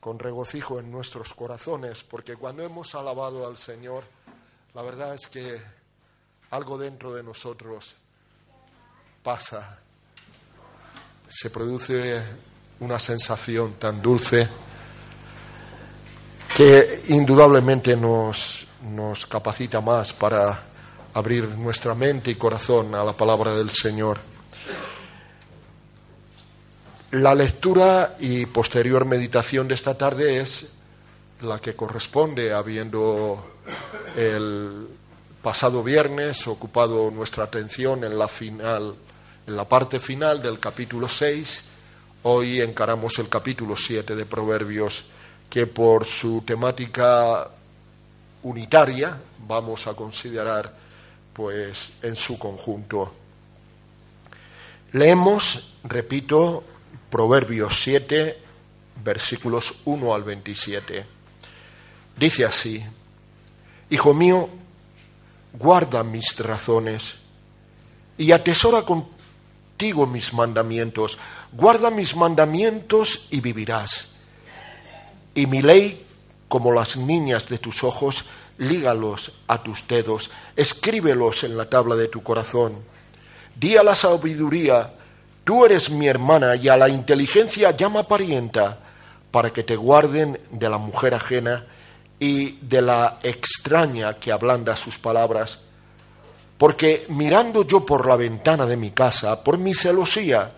con regocijo en nuestros corazones, porque cuando hemos alabado al Señor, la verdad es que algo dentro de nosotros pasa, se produce una sensación tan dulce que indudablemente nos, nos capacita más para abrir nuestra mente y corazón a la palabra del Señor. La lectura y posterior meditación de esta tarde es la que corresponde, habiendo el pasado viernes ocupado nuestra atención en la final, en la parte final del capítulo 6. Hoy encaramos el capítulo 7 de Proverbios, que por su temática unitaria vamos a considerar pues en su conjunto. Leemos, repito, Proverbios 7, versículos 1 al 27. Dice así, Hijo mío, guarda mis razones y atesora contigo mis mandamientos. Guarda mis mandamientos y vivirás. Y mi ley, como las niñas de tus ojos, lígalos a tus dedos, escríbelos en la tabla de tu corazón. Di a la sabiduría, tú eres mi hermana, y a la inteligencia llama parienta, para que te guarden de la mujer ajena y de la extraña que ablanda sus palabras. Porque mirando yo por la ventana de mi casa, por mi celosía,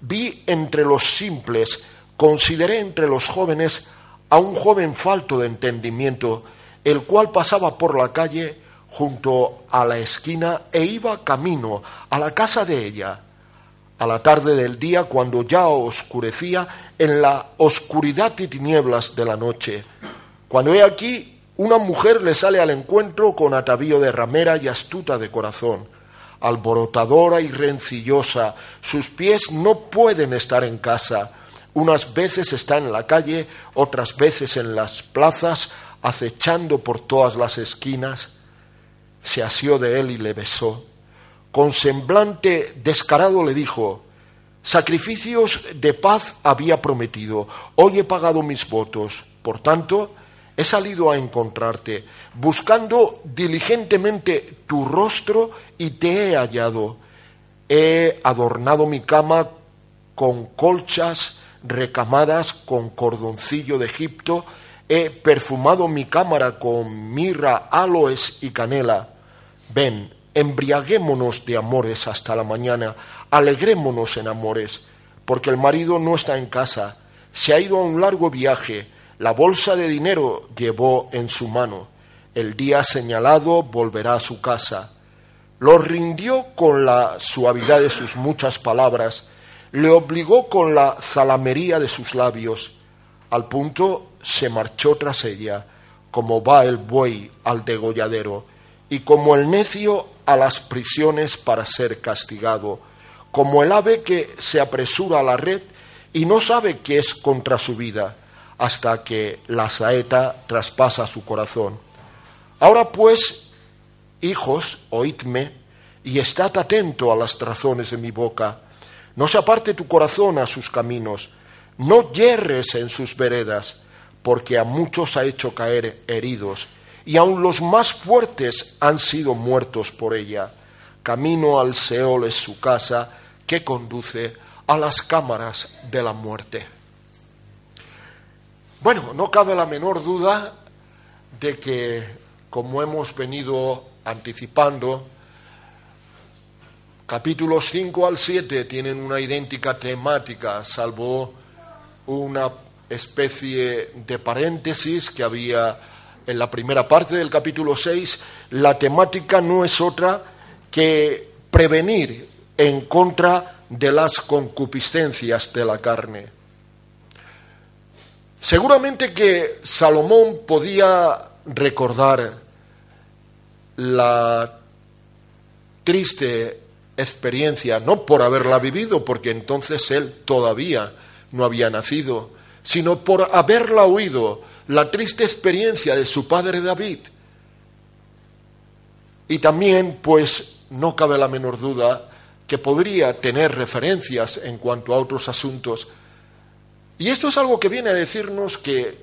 vi entre los simples, consideré entre los jóvenes a un joven falto de entendimiento, el cual pasaba por la calle junto a la esquina e iba camino a la casa de ella. A la tarde del día, cuando ya oscurecía, en la oscuridad y tinieblas de la noche, cuando he aquí una mujer le sale al encuentro con atavío de ramera y astuta de corazón, alborotadora y rencillosa, sus pies no pueden estar en casa, unas veces está en la calle, otras veces en las plazas, acechando por todas las esquinas, se asió de él y le besó. Con semblante descarado le dijo, sacrificios de paz había prometido, hoy he pagado mis votos, por tanto, he salido a encontrarte, buscando diligentemente tu rostro y te he hallado. He adornado mi cama con colchas recamadas con cordoncillo de Egipto, he perfumado mi cámara con mirra, aloes y canela. Ven, embriaguémonos de amores hasta la mañana, alegrémonos en amores, porque el marido no está en casa, se ha ido a un largo viaje, la bolsa de dinero llevó en su mano, el día señalado volverá a su casa. Lo rindió con la suavidad de sus muchas palabras, le obligó con la zalamería de sus labios, al punto se marchó tras ella, como va el buey al degolladero, y como el necio a las prisiones para ser castigado, como el ave que se apresura a la red y no sabe que es contra su vida, hasta que la saeta traspasa su corazón. Ahora pues, hijos, oídme, y estad atento a las razones de mi boca. No se aparte tu corazón a sus caminos, no yerres en sus veredas, porque a muchos ha hecho caer heridos, y aun los más fuertes han sido muertos por ella. Camino al Seol es su casa, que conduce a las cámaras de la muerte. Bueno, no cabe la menor duda de que, como hemos venido anticipando, capítulos 5 al 7 tienen una idéntica temática, salvo una especie de paréntesis que había en la primera parte del capítulo 6, la temática no es otra que prevenir en contra de las concupiscencias de la carne. Seguramente que Salomón podía recordar la triste experiencia, no por haberla vivido, porque entonces él todavía no había nacido, sino por haberla oído, la triste experiencia de su padre David. Y también, pues, no cabe la menor duda que podría tener referencias en cuanto a otros asuntos. Y esto es algo que viene a decirnos que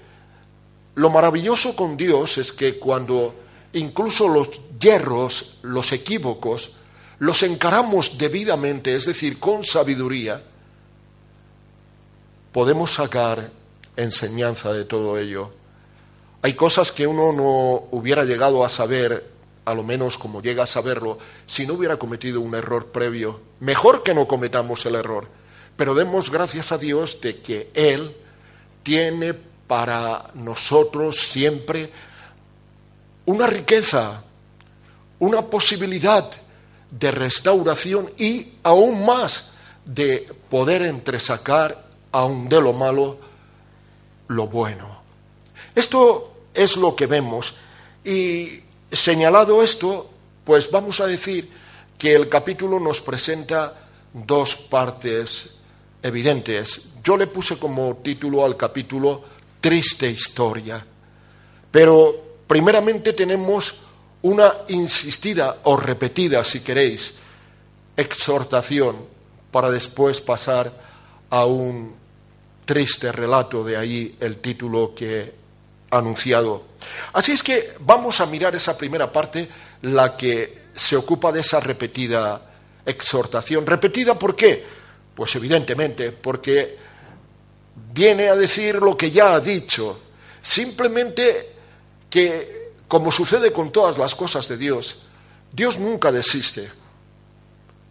lo maravilloso con Dios es que cuando incluso los yerros, los equívocos, los encaramos debidamente, es decir, con sabiduría, podemos sacar enseñanza de todo ello. Hay cosas que uno no hubiera llegado a saber, a lo menos como llega a saberlo, si no hubiera cometido un error previo. Mejor que no cometamos el error, pero demos gracias a Dios de que Él tiene para nosotros siempre una riqueza, una posibilidad de restauración y aún más de poder entresacar aun de lo malo lo bueno. Esto es lo que vemos y señalado esto, pues vamos a decir que el capítulo nos presenta dos partes evidentes. Yo le puse como título al capítulo Triste historia, pero primeramente tenemos una insistida o repetida, si queréis, exhortación para después pasar a un triste relato, de ahí el título que he anunciado. Así es que vamos a mirar esa primera parte, la que se ocupa de esa repetida exhortación. ¿Repetida por qué? Pues evidentemente porque viene a decir lo que ya ha dicho, simplemente que como sucede con todas las cosas de Dios, Dios nunca desiste.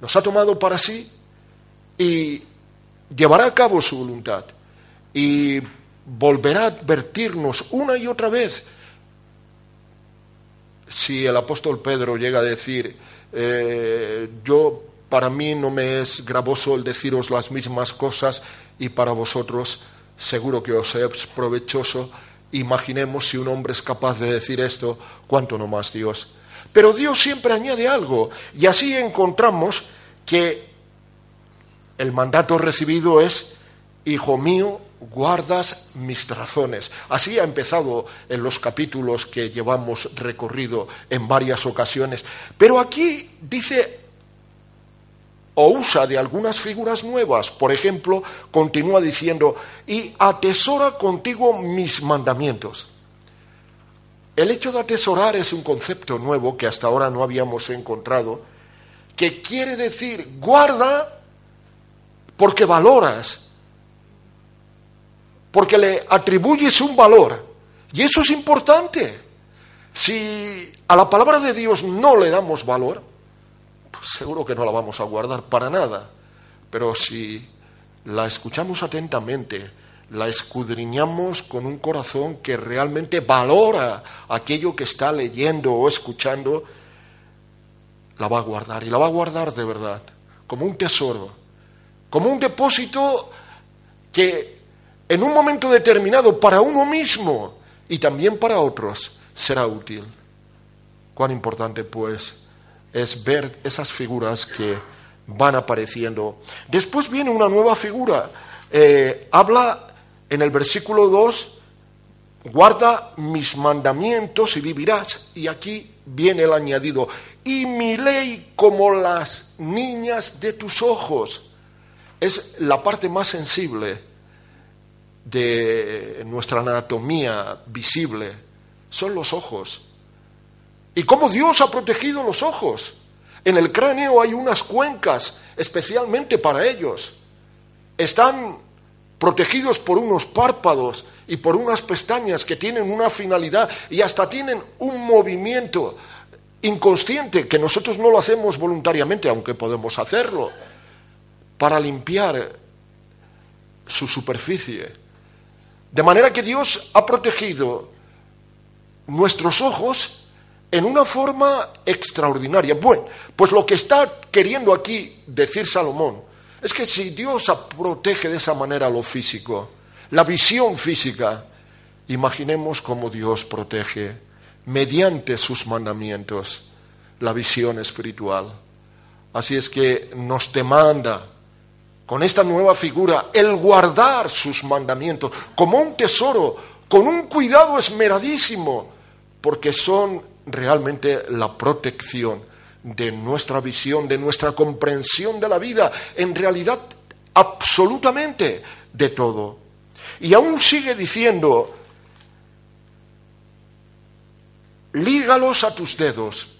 Nos ha tomado para sí y llevará a cabo su voluntad y volverá a advertirnos una y otra vez. Si el apóstol Pedro llega a decir, eh, yo para mí no me es gravoso el deciros las mismas cosas y para vosotros seguro que os es provechoso, Imaginemos si un hombre es capaz de decir esto, cuánto no más Dios. Pero Dios siempre añade algo y así encontramos que el mandato recibido es, Hijo mío, guardas mis razones. Así ha empezado en los capítulos que llevamos recorrido en varias ocasiones. Pero aquí dice o usa de algunas figuras nuevas. Por ejemplo, continúa diciendo, y atesora contigo mis mandamientos. El hecho de atesorar es un concepto nuevo que hasta ahora no habíamos encontrado, que quiere decir guarda porque valoras, porque le atribuyes un valor. Y eso es importante. Si a la palabra de Dios no le damos valor, pues seguro que no la vamos a guardar para nada. Pero si la escuchamos atentamente, la escudriñamos con un corazón que realmente valora aquello que está leyendo o escuchando, la va a guardar y la va a guardar de verdad, como un tesoro, como un depósito que en un momento determinado para uno mismo y también para otros será útil. Cuán importante pues es ver esas figuras que van apareciendo. Después viene una nueva figura. Eh, habla en el versículo 2, guarda mis mandamientos y vivirás. Y aquí viene el añadido, y mi ley como las niñas de tus ojos. Es la parte más sensible de nuestra anatomía visible, son los ojos. ¿Y cómo Dios ha protegido los ojos? En el cráneo hay unas cuencas especialmente para ellos. Están protegidos por unos párpados y por unas pestañas que tienen una finalidad y hasta tienen un movimiento inconsciente que nosotros no lo hacemos voluntariamente, aunque podemos hacerlo, para limpiar su superficie. De manera que Dios ha protegido nuestros ojos en una forma extraordinaria. Bueno, pues lo que está queriendo aquí decir Salomón es que si Dios protege de esa manera lo físico, la visión física, imaginemos cómo Dios protege mediante sus mandamientos la visión espiritual. Así es que nos demanda con esta nueva figura el guardar sus mandamientos como un tesoro, con un cuidado esmeradísimo, porque son realmente la protección de nuestra visión, de nuestra comprensión de la vida, en realidad absolutamente de todo. Y aún sigue diciendo, lígalos a tus dedos.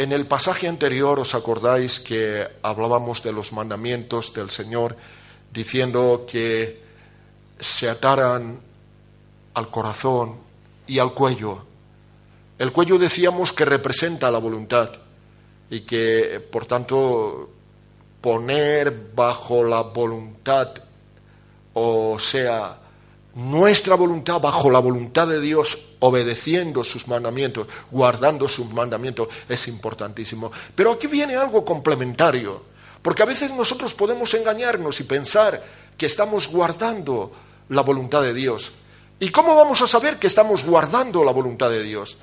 En el pasaje anterior os acordáis que hablábamos de los mandamientos del Señor, diciendo que se ataran al corazón y al cuello. El cuello decíamos que representa la voluntad y que, por tanto, poner bajo la voluntad, o sea, nuestra voluntad bajo la voluntad de Dios, obedeciendo sus mandamientos, guardando sus mandamientos, es importantísimo. Pero aquí viene algo complementario, porque a veces nosotros podemos engañarnos y pensar que estamos guardando la voluntad de Dios. ¿Y cómo vamos a saber que estamos guardando la voluntad de Dios?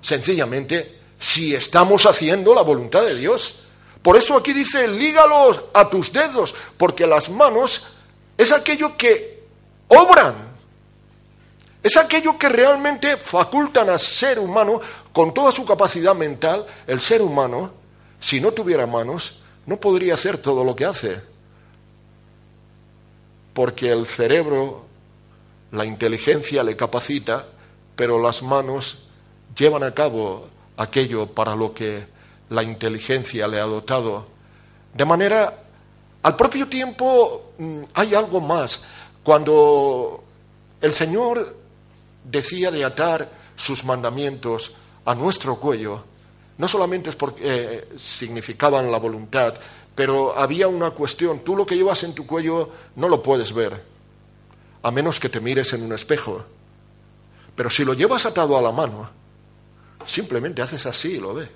Sencillamente, si estamos haciendo la voluntad de Dios. Por eso aquí dice, lígalos a tus dedos, porque las manos es aquello que obran, es aquello que realmente facultan al ser humano con toda su capacidad mental. El ser humano, si no tuviera manos, no podría hacer todo lo que hace. Porque el cerebro, la inteligencia le capacita, pero las manos llevan a cabo aquello para lo que la inteligencia le ha dotado. De manera, al propio tiempo, mm, hay algo más. Cuando el Señor decía de atar sus mandamientos a nuestro cuello, no solamente es porque eh, significaban la voluntad, pero había una cuestión, tú lo que llevas en tu cuello no lo puedes ver, a menos que te mires en un espejo. Pero si lo llevas atado a la mano, simplemente haces así y lo ves.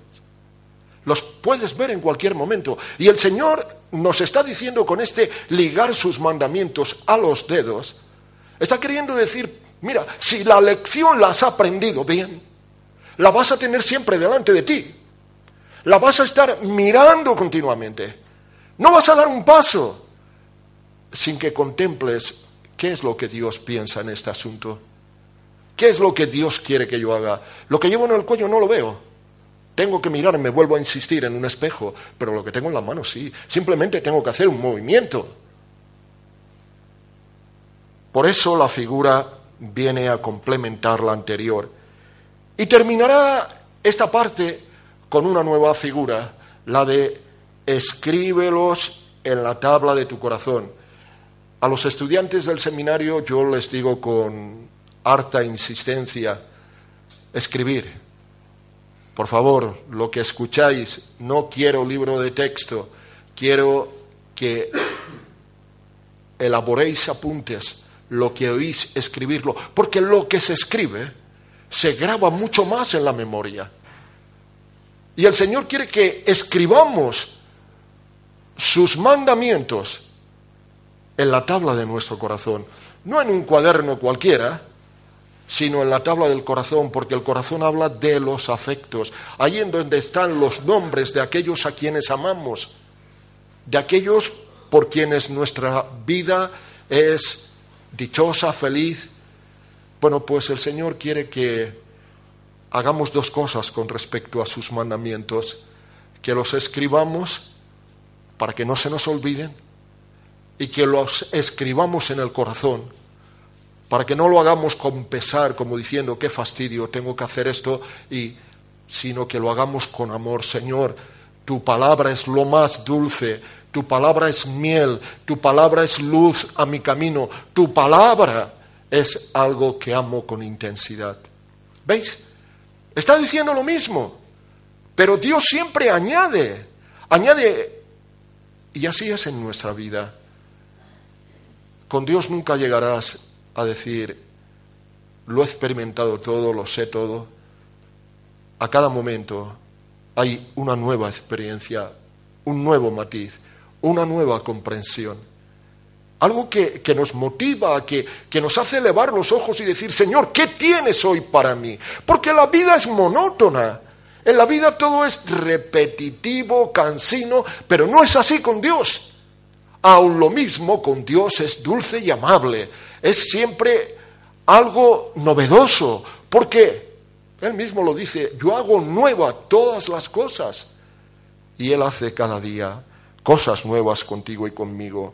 Los puedes ver en cualquier momento. Y el Señor nos está diciendo con este ligar sus mandamientos a los dedos, está queriendo decir, Mira, si la lección la has aprendido bien, la vas a tener siempre delante de ti. La vas a estar mirando continuamente. No vas a dar un paso sin que contemples qué es lo que Dios piensa en este asunto. ¿Qué es lo que Dios quiere que yo haga? Lo que llevo en el cuello no lo veo. Tengo que mirar, me vuelvo a insistir en un espejo, pero lo que tengo en la mano sí. Simplemente tengo que hacer un movimiento. Por eso la figura viene a complementar la anterior. Y terminará esta parte con una nueva figura, la de escríbelos en la tabla de tu corazón. A los estudiantes del seminario yo les digo con harta insistencia, escribir. Por favor, lo que escucháis, no quiero libro de texto, quiero que elaboréis apuntes lo que oís escribirlo, porque lo que se escribe se graba mucho más en la memoria. Y el Señor quiere que escribamos sus mandamientos en la tabla de nuestro corazón, no en un cuaderno cualquiera, sino en la tabla del corazón, porque el corazón habla de los afectos, ahí en donde están los nombres de aquellos a quienes amamos, de aquellos por quienes nuestra vida es dichosa, feliz. Bueno, pues el Señor quiere que hagamos dos cosas con respecto a sus mandamientos, que los escribamos para que no se nos olviden y que los escribamos en el corazón, para que no lo hagamos con pesar, como diciendo, qué fastidio, tengo que hacer esto, y, sino que lo hagamos con amor. Señor, tu palabra es lo más dulce, tu palabra es miel, tu palabra es luz a mi camino, tu palabra es algo que amo con intensidad. ¿Veis? Está diciendo lo mismo, pero Dios siempre añade, añade, y así es en nuestra vida. Con Dios nunca llegarás a decir, lo he experimentado todo, lo sé todo. A cada momento hay una nueva experiencia, un nuevo matiz una nueva comprensión. Algo que, nos motiva, que, que nos hace elevar los ojos y decir, Señor, ¿qué tienes hoy para mí? Porque la vida es monótona. En la vida todo es repetitivo, cansino, pero no es así con Dios. Aún lo mismo con Dios es dulce y amable. Es siempre algo novedoso. porque Él mismo lo dice, yo hago nueva todas las cosas. Y Él hace cada día cosas nuevas contigo y conmigo.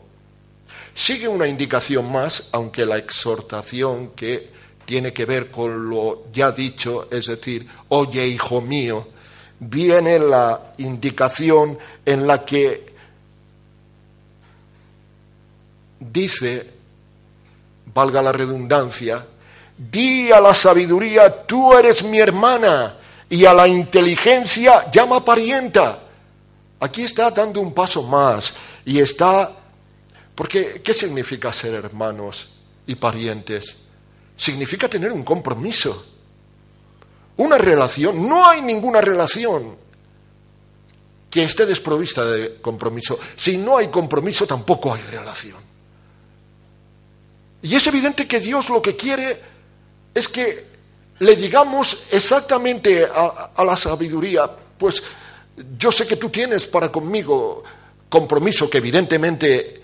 sigue una indicación más, aunque la exhortación que tiene que ver con lo ya dicho, es decir, oye hijo mío, viene la indicación en la que dice, valga la redundancia, di a la sabiduría, tú eres mi hermana, y a la inteligencia llama parienta. Aquí está dando un paso más y está... Porque, ¿qué significa ser hermanos y parientes? Significa tener un compromiso, una relación. No hay ninguna relación que esté desprovista de compromiso. Si no hay compromiso, tampoco hay relación. Y es evidente que Dios lo que quiere es que le digamos exactamente a, la sabiduría, pues yo sé que tú tienes para conmigo compromiso que evidentemente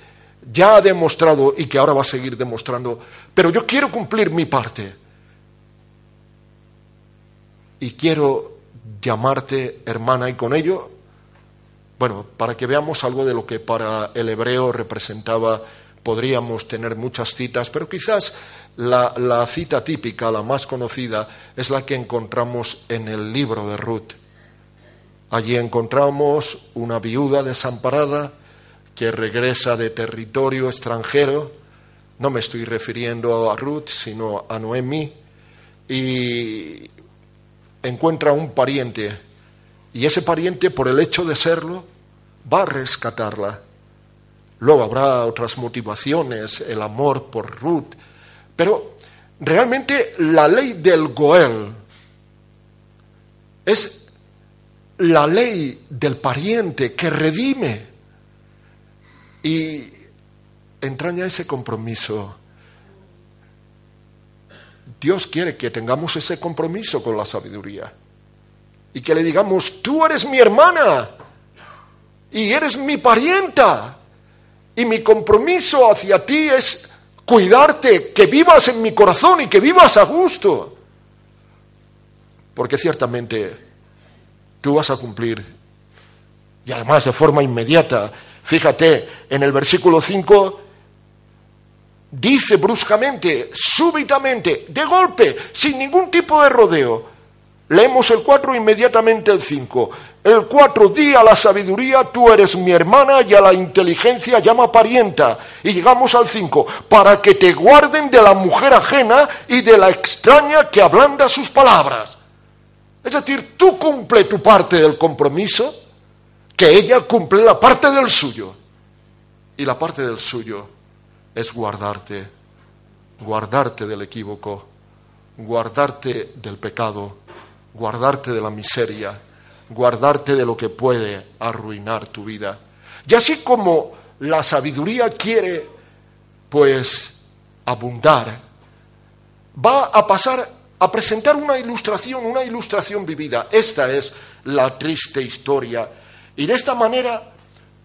ya ha demostrado y que ahora va a seguir demostrando, pero yo quiero cumplir mi parte. Y quiero llamarte hermana y con ello, bueno, para que veamos algo de lo que para el hebreo representaba, podríamos tener muchas citas, pero quizás la, cita típica, la más conocida, es la que encontramos en el libro de Ruth. Allí encontramos una viuda desamparada que regresa de territorio extranjero. No me estoy refiriendo a Ruth, sino a Noemí. Y encuentra un pariente. Y ese pariente, por el hecho de serlo, va a rescatarla. Luego habrá otras motivaciones, el amor por Ruth. Pero realmente la ley del Goel es la ley del pariente que redime. Y entraña ese compromiso. Dios quiere que tengamos ese compromiso con la sabiduría. Y que le digamos, tú eres mi hermana y eres mi parienta. Y mi compromiso hacia ti es cuidarte, que vivas en mi corazón y que vivas a gusto. Porque ciertamente tú vas a cumplir. Y además de forma inmediata. Fíjate, en el versículo 5 dice bruscamente, súbitamente, de golpe, sin ningún tipo de rodeo. Leemos el 4 inmediatamente el 5. El 4, di a la sabiduría, tú eres mi hermana, y a la inteligencia llama parienta. Y llegamos al 5, para que te guarden de la mujer ajena y de la extraña que ablanda sus palabras. Es decir, tú cumple tu parte del compromiso, que ella cumple la parte del suyo. Y la parte del suyo es guardarte, guardarte del equívoco, guardarte del pecado, guardarte de la miseria, guardarte de lo que puede arruinar tu vida. Y así como la sabiduría quiere, pues, abundar, va a pasar a presentar una ilustración, una ilustración vivida. Esta es la triste historia. Y de esta manera,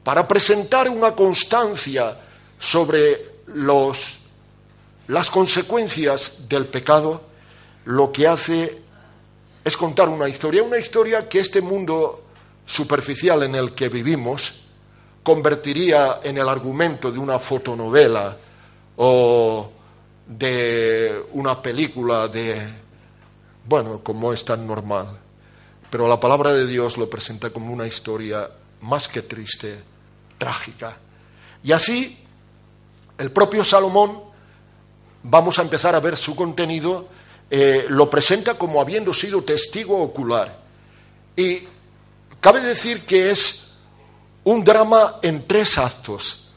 para presentar una constancia sobre los, las consecuencias del pecado, lo que hace es contar una historia, una historia que este mundo superficial en el que vivimos convertiría en el argumento de una fotonovela o de una película de bueno, como es tan normal. Pero la palabra de Dios lo presenta como una historia más que triste, trágica. Y así, el propio Salomón, vamos a empezar a ver su contenido, eh, lo presenta como habiendo sido testigo ocular. Y cabe decir que es un drama en tres actos.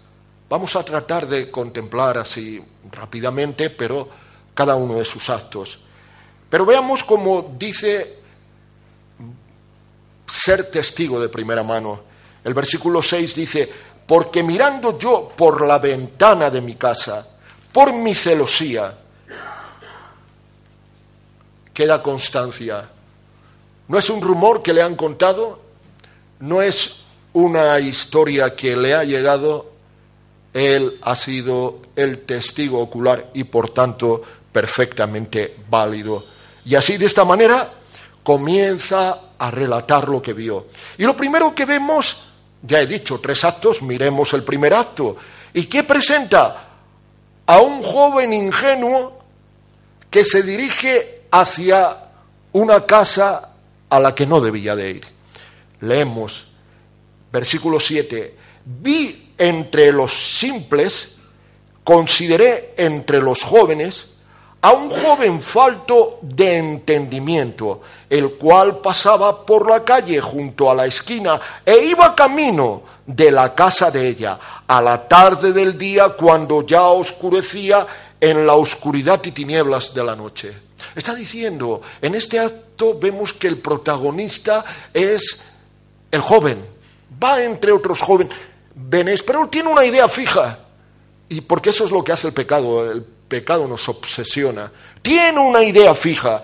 Vamos a tratar de contemplar así rápidamente, pero cada uno de sus actos. Pero veamos cómo dice ser testigo de primera mano. El versículo 6 dice, porque mirando yo por la ventana de mi casa, por mi celosía, queda constancia. No es un rumor que le han contado, no es una historia que le ha llegado, él ha sido el testigo ocular y por tanto perfectamente válido y así de esta manera comienza a relatar lo que vio. Y lo primero que vemos, ya he dicho, tres actos, miremos el primer acto. ¿Y qué presenta? A un joven ingenuo que se dirige hacia una casa a la que no debía de ir. Leemos, versículo 7, vi entre los simples, consideré entre los jóvenes, a un joven falto de entendimiento, el cual pasaba por la calle junto a la esquina e iba camino de la casa de ella, a la tarde del día cuando ya oscurecía en la oscuridad y tinieblas de la noche. Está diciendo, en este acto vemos que el protagonista es el joven, va entre otros jóvenes, pero tiene una idea fija, y porque eso es lo que hace el pecado, el pecado nos obsesiona, tiene una idea fija.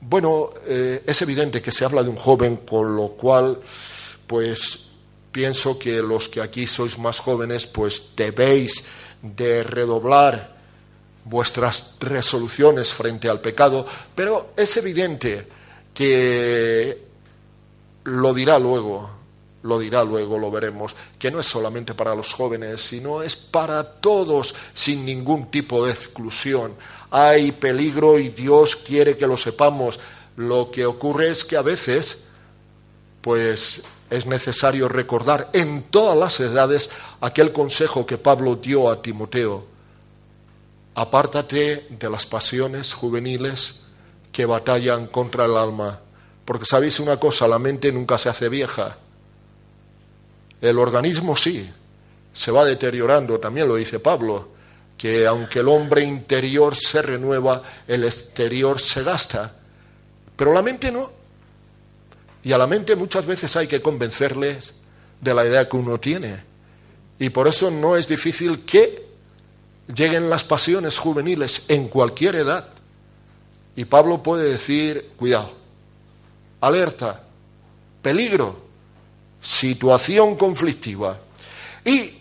Bueno, eh, es evidente que se habla de un joven, con lo cual, pues pienso que los que aquí sois más jóvenes, pues debéis de redoblar vuestras resoluciones frente al pecado, pero es evidente que lo dirá luego, lo dirá luego, lo veremos, que no es solamente para los jóvenes, sino es para todos sin ningún tipo de exclusión. Hay peligro y Dios quiere que lo sepamos. Lo que ocurre es que a veces, pues es necesario recordar en todas las edades aquel consejo que Pablo dio a Timoteo. Apártate de las pasiones juveniles que batallan contra el alma, porque sabéis una cosa, la mente nunca se hace vieja. El organismo sí, se va deteriorando, también lo dice Pablo, que aunque el hombre interior se renueva, el exterior se gasta, pero la mente no. Y a la mente muchas veces hay que convencerles de la idea que uno tiene. Y por eso no es difícil que lleguen las pasiones juveniles en cualquier edad. Y Pablo puede decir, cuidado, alerta, peligro, situación conflictiva. Y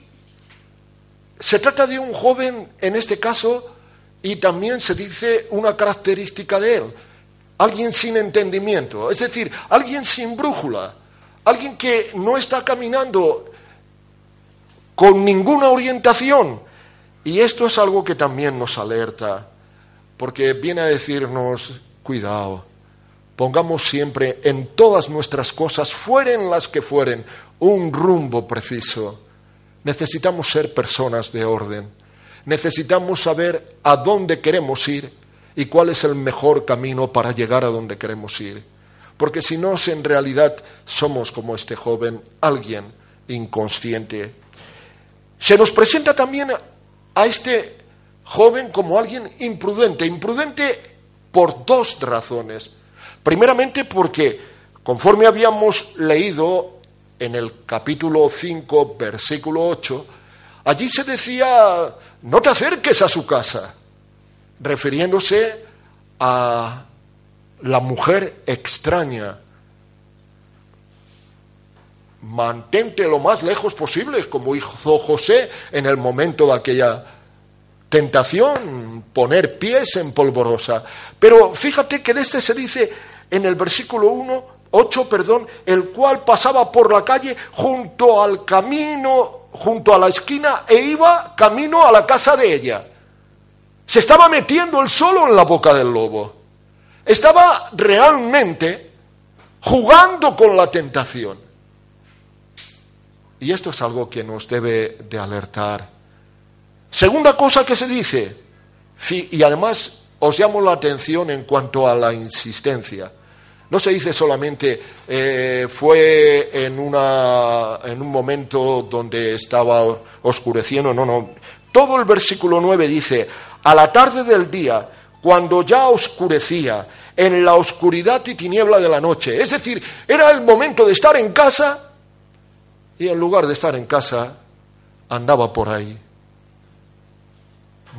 se trata de un joven, en este caso, y también se dice una característica de él, alguien sin entendimiento, es decir, alguien sin brújula, alguien que no está caminando con ninguna orientación. Y esto es algo que también nos alerta, porque viene a decirnos, cuidado, pongamos siempre en todas nuestras cosas, fueren las que fueren, un rumbo preciso. Necesitamos ser personas de orden, necesitamos saber a dónde queremos ir y cuál es el mejor camino para llegar a donde queremos ir. Porque si no, en realidad somos como este joven, alguien inconsciente. Se nos presenta también a este joven como alguien imprudente, imprudente por dos razones. Primeramente porque, conforme habíamos leído en el capítulo 5, versículo 8, allí se decía, no te acerques a su casa refiriéndose a la mujer extraña. Mantente lo más lejos posible, como hizo José en el momento de aquella tentación, poner pies en polvorosa. Pero fíjate que de este se dice en el versículo 1, 8, perdón, el cual pasaba por la calle junto al camino, junto a la esquina, e iba camino a la casa de ella. Se estaba metiendo él solo en la boca del lobo. Estaba realmente jugando con la tentación. Y esto es algo que nos debe de alertar. Segunda cosa que se dice, y además os llamo la atención en cuanto a la insistencia. No se dice solamente eh, fue en, una, en un momento donde estaba oscureciendo, no, no. Todo el versículo 9 dice, a la tarde del día, cuando ya oscurecía, en la oscuridad y tiniebla de la noche. Es decir, era el momento de estar en casa y en lugar de estar en casa, andaba por ahí.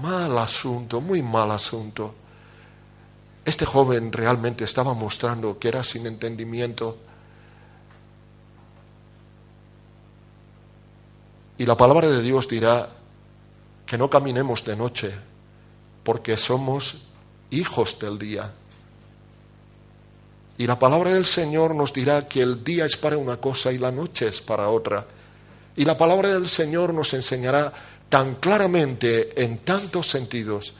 Mal asunto, muy mal asunto. Este joven realmente estaba mostrando que era sin entendimiento. Y la palabra de Dios dirá que no caminemos de noche, porque somos hijos del día. Y la palabra del Señor nos dirá que el día es para una cosa y la noche es para otra. Y la palabra del Señor nos enseñará tan claramente en tantos sentidos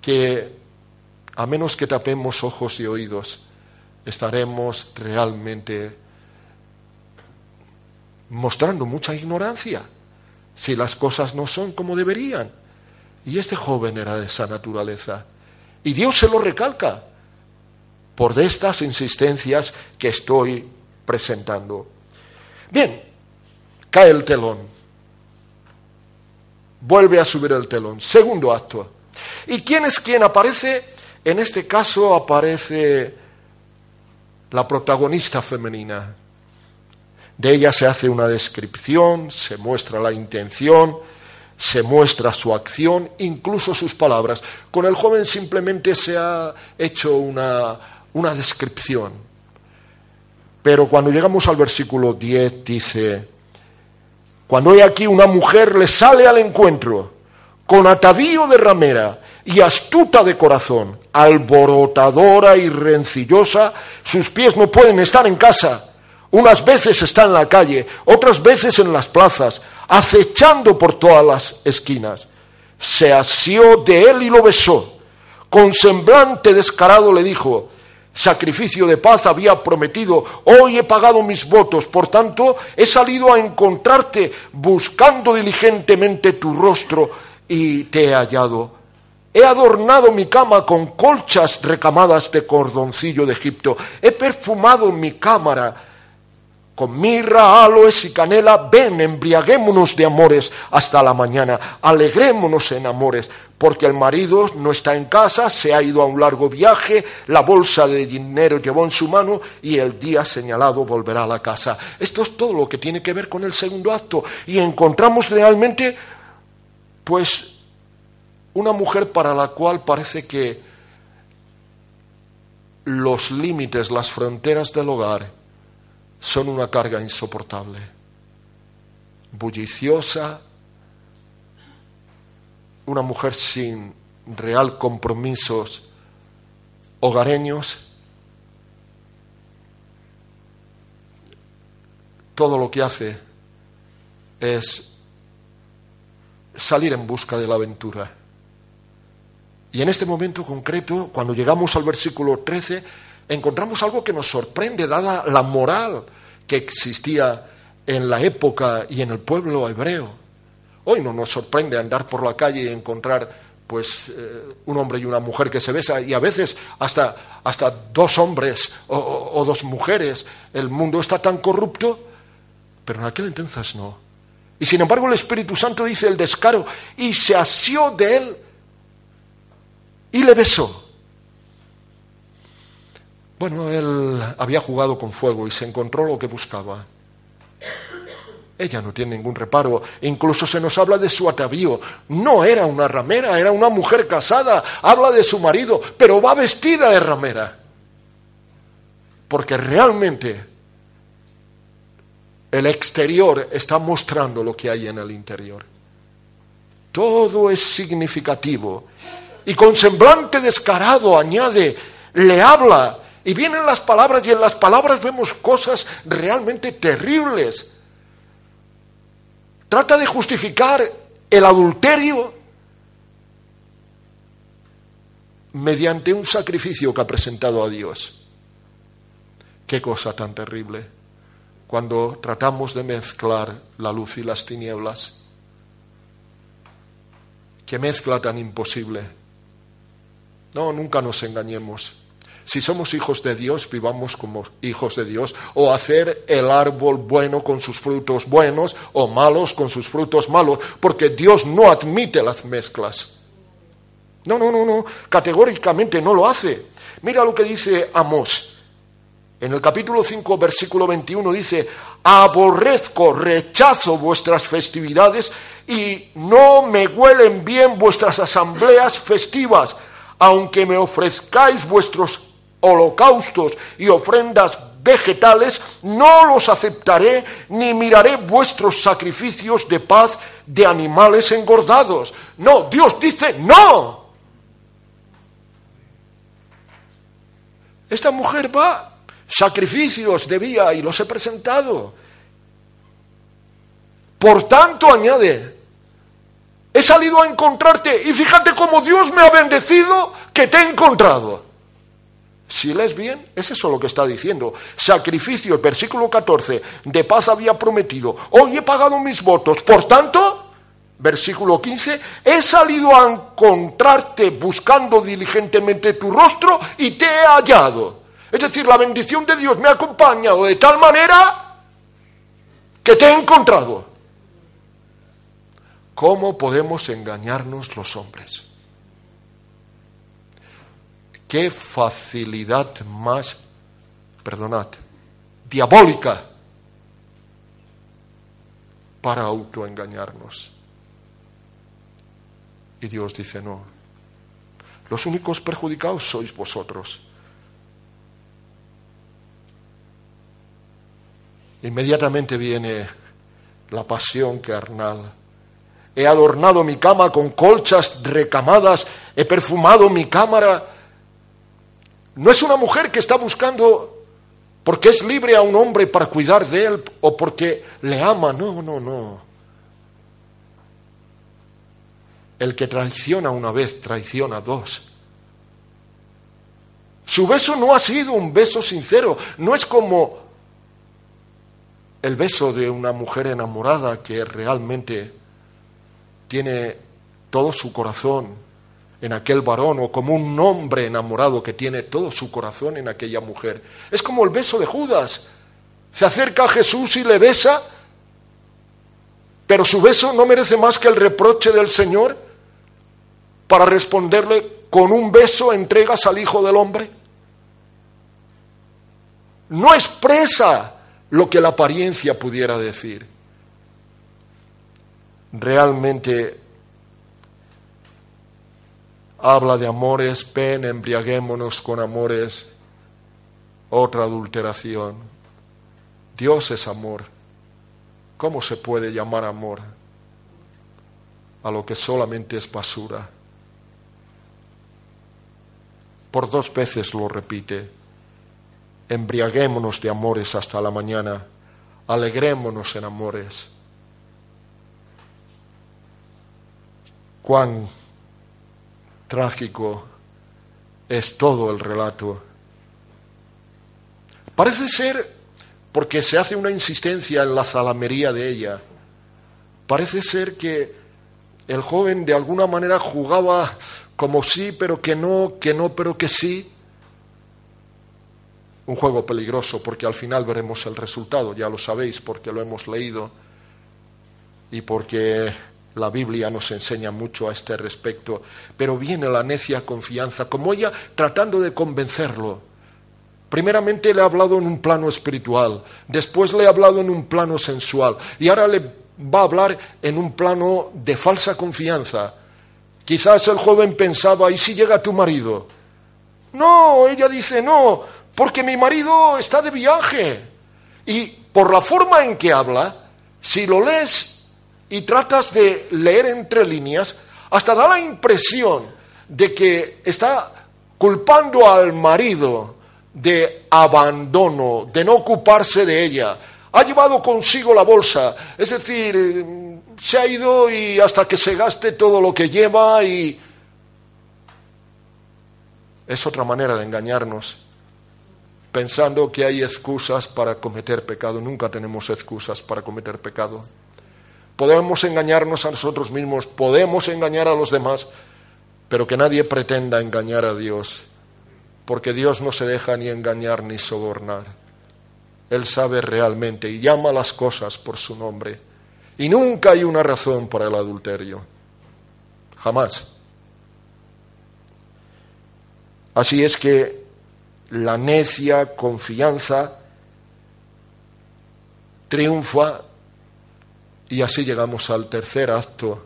que a menos que tapemos ojos y oídos, estaremos realmente mostrando mucha ignorancia si las cosas no son como deberían. Y este joven era de esa naturaleza. Y Dios se lo recalca por estas insistencias que estoy presentando. Bien, cae el telón. Vuelve a subir el telón. Segundo acto. ¿Y quién es quien aparece? En este caso aparece la protagonista femenina. De ella se hace una descripción, se muestra la intención, se muestra su acción, incluso sus palabras. Con el joven simplemente se ha hecho una, una descripción. Pero cuando llegamos al versículo 10 dice, cuando hay aquí una mujer le sale al encuentro con atavío de ramera y astuta de corazón, alborotadora y rencillosa, sus pies no pueden estar en casa. Unas veces está en la calle, otras veces en las plazas, acechando por todas las esquinas. Se asió de él y lo besó. Con semblante descarado le dijo, sacrificio de paz había prometido, hoy he pagado mis votos, por tanto he salido a encontrarte buscando diligentemente tu rostro y te he hallado. He adornado mi cama con colchas recamadas de cordoncillo de Egipto. He perfumado mi cámara con mirra, aloes y canela. Ven, embriaguémonos de amores hasta la mañana. Alegrémonos en amores, porque el marido no está en casa, se ha ido a un largo viaje, la bolsa de dinero llevó en su mano y el día señalado volverá a la casa. Esto es todo lo que tiene que ver con el segundo acto. Y encontramos realmente, pues, una mujer para la cual parece que los límites, las fronteras del hogar son una carga insoportable. Bulliciosa, una mujer sin real compromisos hogareños, todo lo que hace es salir en busca de la aventura. Y en este momento concreto, cuando llegamos al versículo 13, encontramos algo que nos sorprende, dada la moral que existía en la época y en el pueblo hebreo. Hoy no nos sorprende andar por la calle y encontrar pues eh, un hombre y una mujer que se besa y a veces hasta, hasta dos hombres o, o dos mujeres. El mundo está tan corrupto, pero en aquel entonces no. Y sin embargo el Espíritu Santo dice el descaro y se asió de él y le besó. Bueno, él había jugado con fuego y se encontró lo que buscaba. Ella no tiene ningún reparo. Incluso se nos habla de su atavío. No era una ramera, era una mujer casada. Habla de su marido, pero va vestida de ramera. Porque realmente el exterior está mostrando lo que hay en el interior. Todo es significativo y con semblante descarado añade, le habla, y vienen las palabras y en las palabras vemos cosas realmente terribles. Trata de justificar el adulterio mediante un sacrificio que ha presentado a Dios. Qué cosa tan terrible cuando tratamos de mezclar la luz y las tinieblas. Qué mezcla tan imposible. No, nunca nos engañemos. Si somos hijos de Dios, vivamos como hijos de Dios, o hacer el árbol bueno con sus frutos buenos, o malos con sus frutos malos, porque Dios no admite las mezclas. No, no, no, no, categóricamente no lo hace. Mira lo que dice Amós. En el capítulo 5, versículo 21 dice, aborrezco, rechazo vuestras festividades y no me huelen bien vuestras asambleas festivas aunque me ofrezcáis vuestros holocaustos y ofrendas vegetales, no los aceptaré, ni miraré vuestros sacrificios de paz de animales engordados. No, Dios dice no. Esta mujer va, sacrificios debía y los he presentado. Por tanto, añade, he salido a encontrarte y fíjate cómo Dios me ha bendecido que te he encontrado. Si lees bien, es eso lo que está diciendo. Sacrificio, versículo 14, de paz había prometido. Hoy he pagado mis votos. Por tanto, versículo 15, he salido a encontrarte buscando diligentemente tu rostro y te he hallado. Es decir, la bendición de Dios me ha acompañado de tal manera que te he encontrado. ¿Cómo podemos engañarnos los hombres? Qué facilidad más, perdonad, diabólica para autoengañarnos. Y Dios dice, no, los únicos perjudicados sois vosotros. Inmediatamente viene la pasión carnal. He adornado mi cama con colchas recamadas, he perfumado mi cámara no es una mujer que está buscando porque es libre a un hombre para cuidar de él o porque le ama. No, no, no. El que traiciona una vez, traiciona dos. Su beso no ha sido un beso sincero, no es como el beso de una mujer enamorada que realmente tiene todo su corazón en aquel varón o como un hombre enamorado que tiene todo su corazón en aquella mujer. Es como el beso de Judas. Se acerca a Jesús y le besa, pero su beso no merece más que el reproche del Señor para responderle con un beso entregas al Hijo del Hombre. No expresa lo que la apariencia pudiera decir. Realmente habla de amores, pen, embriaguémonos con amores, otra adulteración. Dios es amor. ¿Cómo se puede llamar amor a lo que solamente es basura? Por dos veces lo repite. Embriaguémonos de amores hasta la mañana. Alegrémonos en amores. Cuán trágico es todo el relato. Parece ser, porque se hace una insistencia en la zalamería de ella, parece ser que el joven de alguna manera jugaba como sí, pero que no, que no, pero que sí. Un juego peligroso, porque al final veremos el resultado, ya lo sabéis, porque lo hemos leído y porque la Biblia nos enseña mucho a este respecto, pero viene la necia confianza, como ella tratando de convencerlo. Primeramente le ha hablado en un plano espiritual, después le ha hablado en un plano sensual y ahora le va a hablar en un plano de falsa confianza. Quizás el joven pensaba, ¿y si llega tu marido? No, ella dice, no, porque mi marido está de viaje. Y por la forma en que habla, si lo lees y tratas de leer entre líneas, hasta da la impresión de que está culpando al marido de abandono, de no ocuparse de ella. Ha llevado consigo la bolsa, es decir, se ha ido y hasta que se gaste todo lo que lleva y... Es otra manera de engañarnos, pensando que hay excusas para cometer pecado. Nunca tenemos excusas para cometer pecado. Podemos engañarnos a nosotros mismos, podemos engañar a los demás, pero que nadie pretenda engañar a Dios, porque Dios no se deja ni engañar ni sobornar. Él sabe realmente y llama las cosas por su nombre. Y nunca hay una razón para el adulterio. Jamás. Así es que la necia confianza triunfa y así llegamos al tercer acto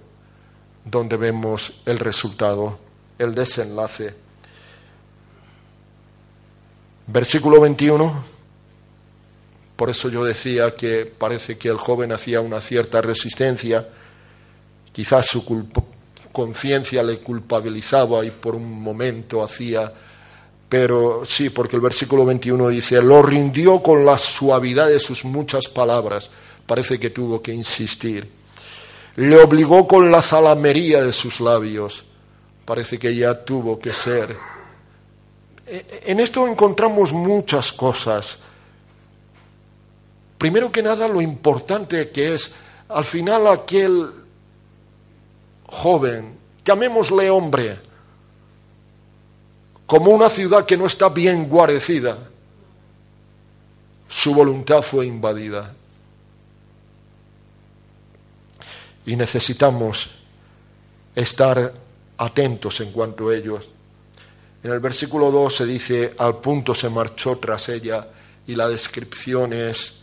donde vemos el resultado, el desenlace. Versículo 21. Por eso yo decía que parece que el joven hacía una cierta resistencia, quizás su conciencia le culpabilizaba y por un momento hacía, pero sí, porque el versículo 21 dice, lo rindió con la suavidad de sus muchas palabras parece que tuvo que insistir. Le obligó con la zalamería de sus labios. Parece que ya tuvo que ser. E, en esto encontramos muchas cosas. Primero que nada, lo importante que es, al final aquel joven, llamémosle hombre, como una ciudad que no está bien guarecida, su voluntad fue invadida. Y necesitamos estar atentos en cuanto a ellos. En el versículo 2 se dice, al punto se marchó tras ella, y la descripción es,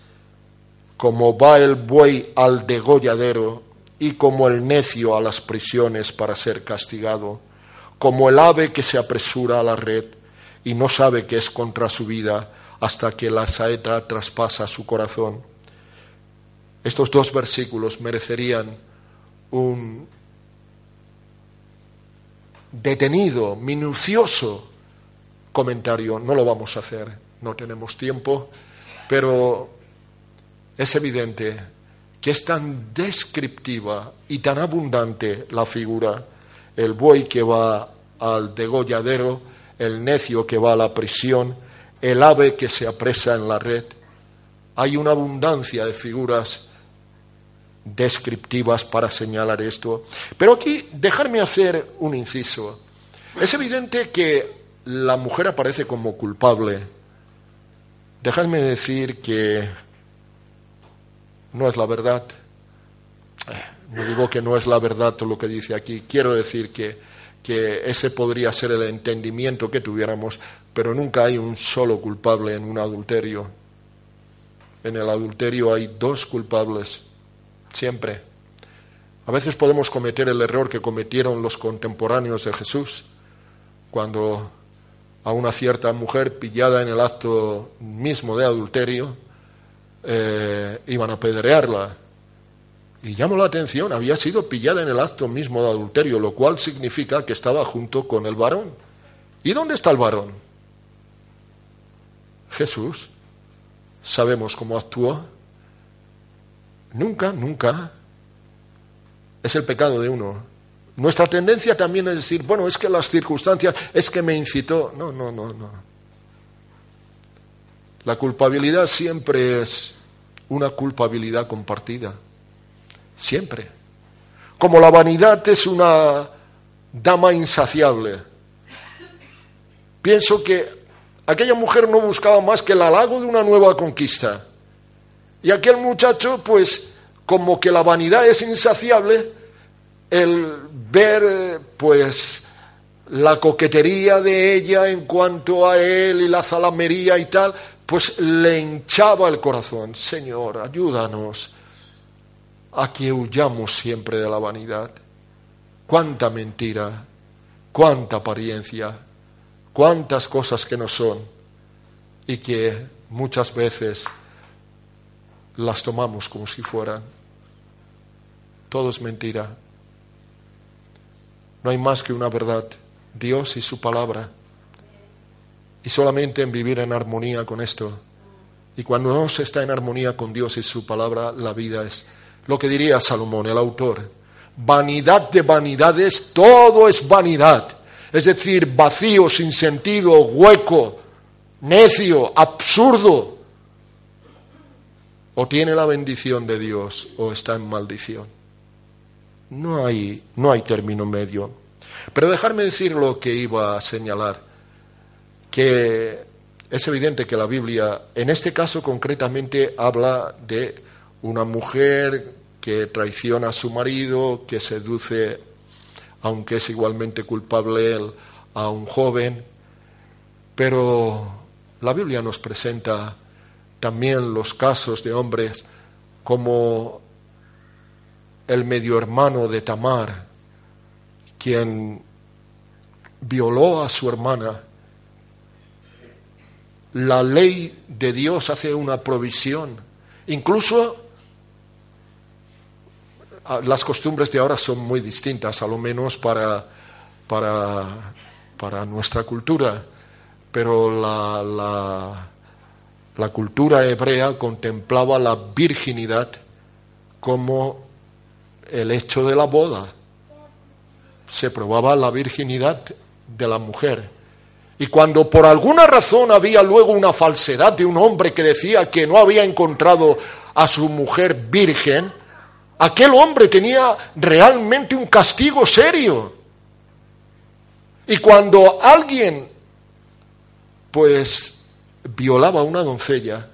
como va el buey al degolladero y como el necio a las prisiones para ser castigado, como el ave que se apresura a la red y no sabe que es contra su vida, hasta que la saeta traspasa su corazón. Estos dos versículos merecerían un detenido, minucioso comentario. No lo vamos a hacer, no tenemos tiempo, pero es evidente que es tan descriptiva y tan abundante la figura, el buey que va al degolladero, el necio que va a la prisión, el ave que se apresa en la red. Hay una abundancia de figuras descriptivas para señalar esto. Pero aquí, dejarme hacer un inciso. Es evidente que la mujer aparece como culpable. Dejadme decir que no es la verdad. Eh, no digo que no es la verdad lo que dice aquí. Quiero decir que, que ese podría ser el entendimiento que tuviéramos, pero nunca hay un solo culpable en un adulterio. En el adulterio hay dos culpables, siempre. A veces podemos cometer el error que cometieron los contemporáneos de Jesús, cuando a una cierta mujer pillada en el acto mismo de adulterio, eh, iban a apedrearla. Y llamó la atención, había sido pillada en el acto mismo de adulterio, lo cual significa que estaba junto con el varón. ¿Y dónde está el varón? Jesús, sabemos cómo actuó. Nunca, nunca. Es el pecado de uno. Nuestra tendencia también es decir, bueno, es que las circunstancias, es que me incitó. No, no, no, no. La culpabilidad siempre es una culpabilidad compartida. Siempre. Como la vanidad es una dama insaciable. Pienso que Aquella mujer no buscaba más que el halago de una nueva conquista. Y aquel muchacho, pues, como que la vanidad es insaciable, el ver, pues, la coquetería de ella en cuanto a él y la zalamería y tal, pues le hinchaba el corazón. Señor, ayúdanos a que huyamos siempre de la vanidad. Cuánta mentira, cuánta apariencia cuántas cosas que no son y que muchas veces las tomamos como si fueran. Todo es mentira. No hay más que una verdad, Dios y su palabra. Y solamente en vivir en armonía con esto. Y cuando no se está en armonía con Dios y su palabra, la vida es lo que diría Salomón, el autor. Vanidad de vanidades, todo es vanidad es decir, vacío, sin sentido, hueco, necio, absurdo, o tiene la bendición de Dios o está en maldición. No hay, no hay término medio. Pero dejarme decir lo que iba a señalar, que es evidente que la Biblia, en este caso concretamente, habla de una mujer que traiciona a su marido, que seduce aunque es igualmente culpable él, a un joven, pero la Biblia nos presenta también los casos de hombres como el medio hermano de Tamar, quien violó a su hermana. La ley de Dios hace una provisión. Incluso las costumbres de ahora son muy distintas, a lo menos para, para, nuestra cultura, pero la, la, cultura hebrea contemplaba la virginidad como el hecho de la boda. Se probaba la virginidad de la mujer. Y cuando por alguna razón había luego una falsedad de un hombre que decía que no había encontrado a su mujer virgen, aquel hombre tenía realmente un castigo serio. Y cuando alguien, pues, violaba a una doncella,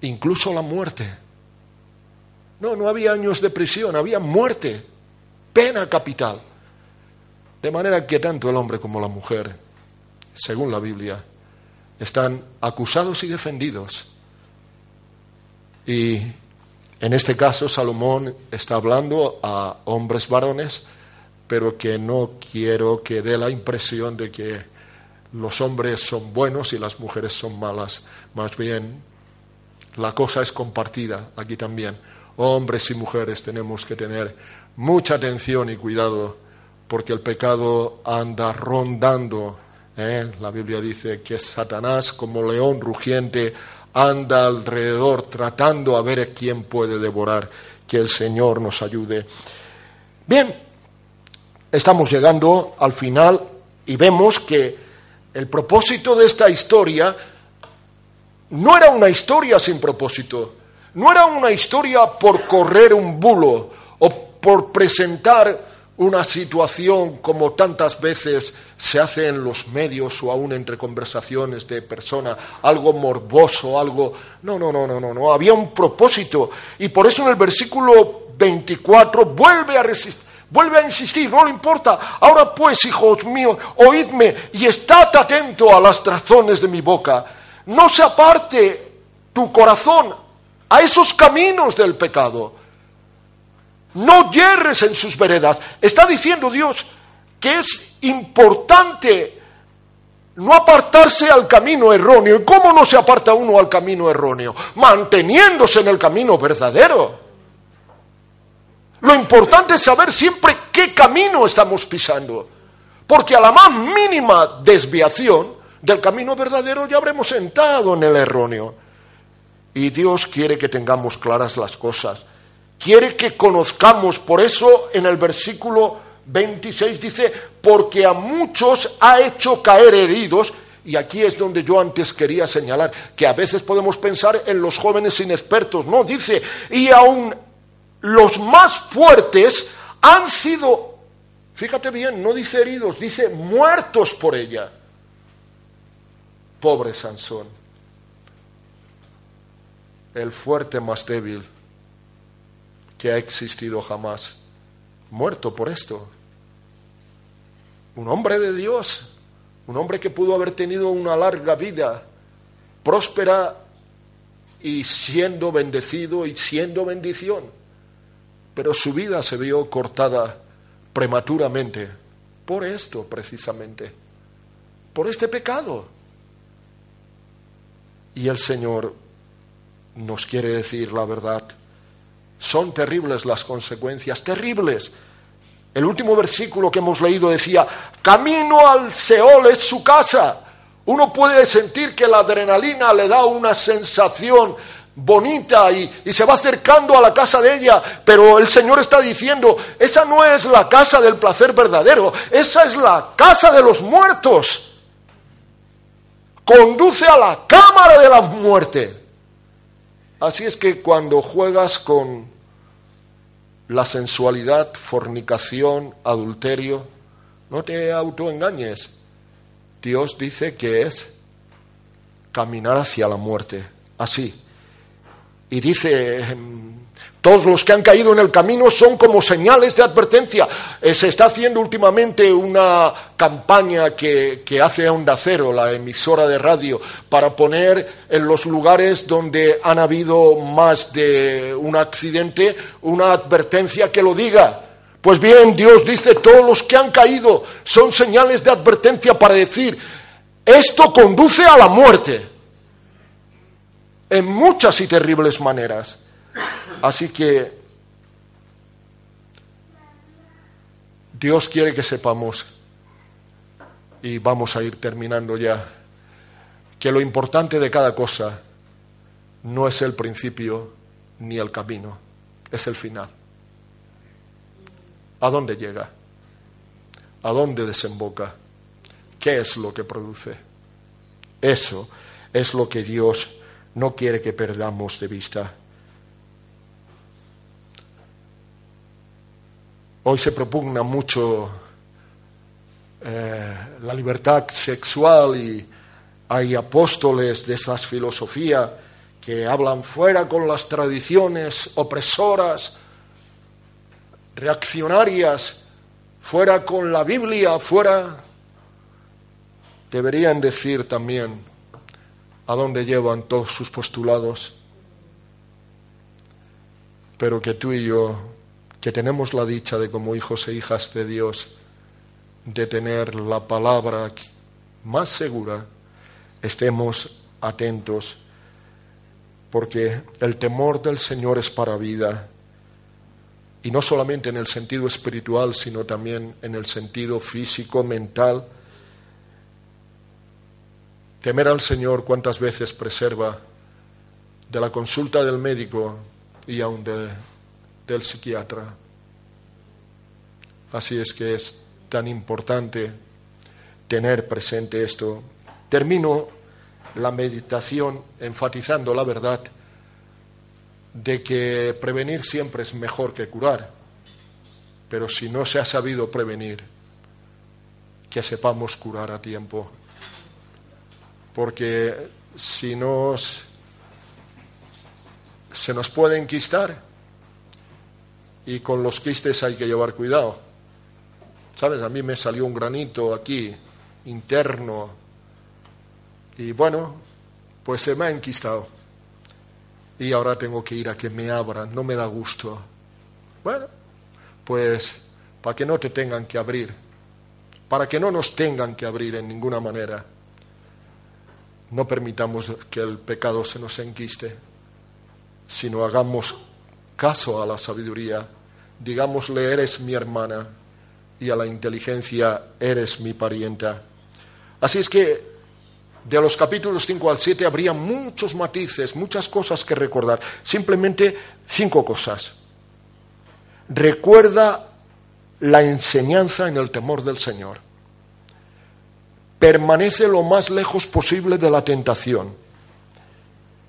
incluso la muerte. No, no había años de prisión, había muerte, pena capital. De manera que tanto el hombre como la mujer, según la Biblia, están acusados y defendidos. Y en este caso Salomón está hablando a hombres varones, pero que no quiero que dé la impresión de que los hombres son buenos y las mujeres son malas. Más bien, la cosa es compartida aquí también. Hombres y mujeres tenemos que tener mucha atención y cuidado porque el pecado anda rondando. ¿eh? La Biblia dice que Satanás, como león rugiente, anda alrededor tratando a ver quién puede devorar. Que el Señor nos ayude. Bien, estamos llegando al final y vemos que el propósito de esta historia no era una historia sin propósito, no era una historia por correr un bulo o por presentar una situación como tantas veces se hace en los medios o aún entre conversaciones de persona, algo morboso, algo... No, no, no, no, no, no, había un propósito. Y por eso en el versículo 24 vuelve a Vuelve a insistir, no le importa. Ahora pues, hijos míos, oídme y estad atento a las razones de mi boca. No se aparte tu corazón a esos caminos del pecado no yerres en sus veredas. Está diciendo Dios que es importante no apartarse al camino erróneo. ¿Y cómo no se aparta uno al camino erróneo? Manteniéndose en el camino verdadero. Lo importante es saber siempre qué camino estamos pisando. Porque a la más mínima desviación del camino verdadero ya habremos sentado en el erróneo. Y Dios quiere que tengamos claras las cosas quiere que conozcamos. Por eso en el versículo 26 dice, porque a muchos ha hecho caer heridos. Y aquí es donde yo antes quería señalar que a veces podemos pensar en los jóvenes inexpertos. No, dice, y aún los más fuertes han sido, fíjate bien, no dice heridos, dice muertos por ella. Pobre Sansón, el fuerte más débil que ha existido jamás, muerto por esto. Un hombre de Dios, un hombre que pudo haber tenido una larga vida, próspera y siendo bendecido y siendo bendición, pero su vida se vio cortada prematuramente por esto precisamente, por este pecado. Y el Señor nos quiere decir la verdad son terribles las consecuencias, terribles. El último versículo que hemos leído decía, camino al Seol es su casa. Uno puede sentir que la adrenalina le da una sensación bonita y, se va acercando a la casa de ella, pero el Señor está diciendo, esa no es la casa del placer verdadero, esa es la casa de los muertos. Conduce a la cámara de la muerte. Así es que cuando juegas con la sensualidad, fornicación, adulterio, no te autoengañes. Dios dice que es caminar hacia la muerte, así. Y dice, todos los que han caído en el camino son como señales de advertencia. Eh, se está haciendo últimamente una campaña que, que, hace Onda Cero, la emisora de radio, para poner en los lugares donde han habido más de un accidente una advertencia que lo diga. Pues bien, Dios dice, todos los que han caído son señales de advertencia para decir, esto conduce a la muerte en muchas y terribles maneras. Así que Dios quiere que sepamos, y vamos a ir terminando ya, que lo importante de cada cosa no es el principio, ni el camino, es el final. ¿A dónde llega? ¿A dónde desemboca? ¿Qué es lo que produce? Eso es lo que Dios no quiere que perdamos de vista. Hoy se propugna mucho eh, la libertad sexual y hay apóstoles de esas filosofías que hablan fuera con las tradiciones opresoras, reaccionarias, fuera con la Biblia, fuera... Deberían decir también a dónde llevan todos sus postulados, pero que tú y yo, que tenemos la dicha de como hijos e hijas de Dios, de tener la palabra más segura, estemos atentos, porque el temor del Señor es para vida, y no solamente en el sentido espiritual, sino también en el sentido físico, mental. Temer al Señor cuántas veces preserva de la consulta del médico y aun del psiquiatra. Así es que es tan importante tener presente esto. Termino la meditación enfatizando la verdad de que prevenir siempre es mejor que curar, pero si no se ha sabido prevenir, que sepamos curar a tiempo, porque si nos se nos puede enquistar y con los quistes hay que llevar cuidado. ¿Sabes? A mí me salió un granito aquí, interno, y bueno, pues se me ha enquistado. Y ahora tengo que ir a que me abran, no me da gusto. Bueno, pues para que no te tengan que abrir, para que no nos tengan que abrir en ninguna manera, no permitamos que el pecado se nos enquiste, sino hagamos caso a la sabiduría, digámosle, eres mi hermana, y a la inteligencia, eres mi parienta. Así es que de los capítulos 5 al 7 habría muchos matices, muchas cosas que recordar. Simplemente cinco cosas. Recuerda la enseñanza en el temor del Señor. Permanece lo más lejos posible de la tentación.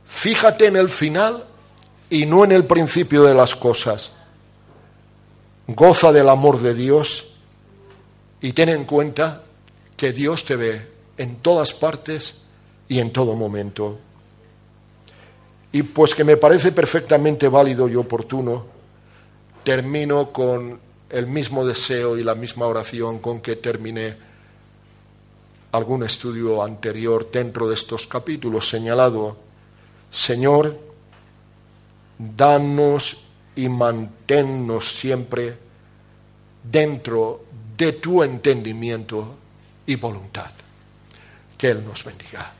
Fíjate en el final y no en el principio de las cosas. Goza del amor de Dios y ten en cuenta que Dios te ve en todas partes y en todo momento. Y pues que me parece perfectamente válido y oportuno, termino con el mismo deseo y la misma oración con que terminé algún estudio anterior dentro de estos capítulos señalado, Señor, danos y manténnos siempre dentro de tu entendimiento y voluntad. Que Él nos bendiga.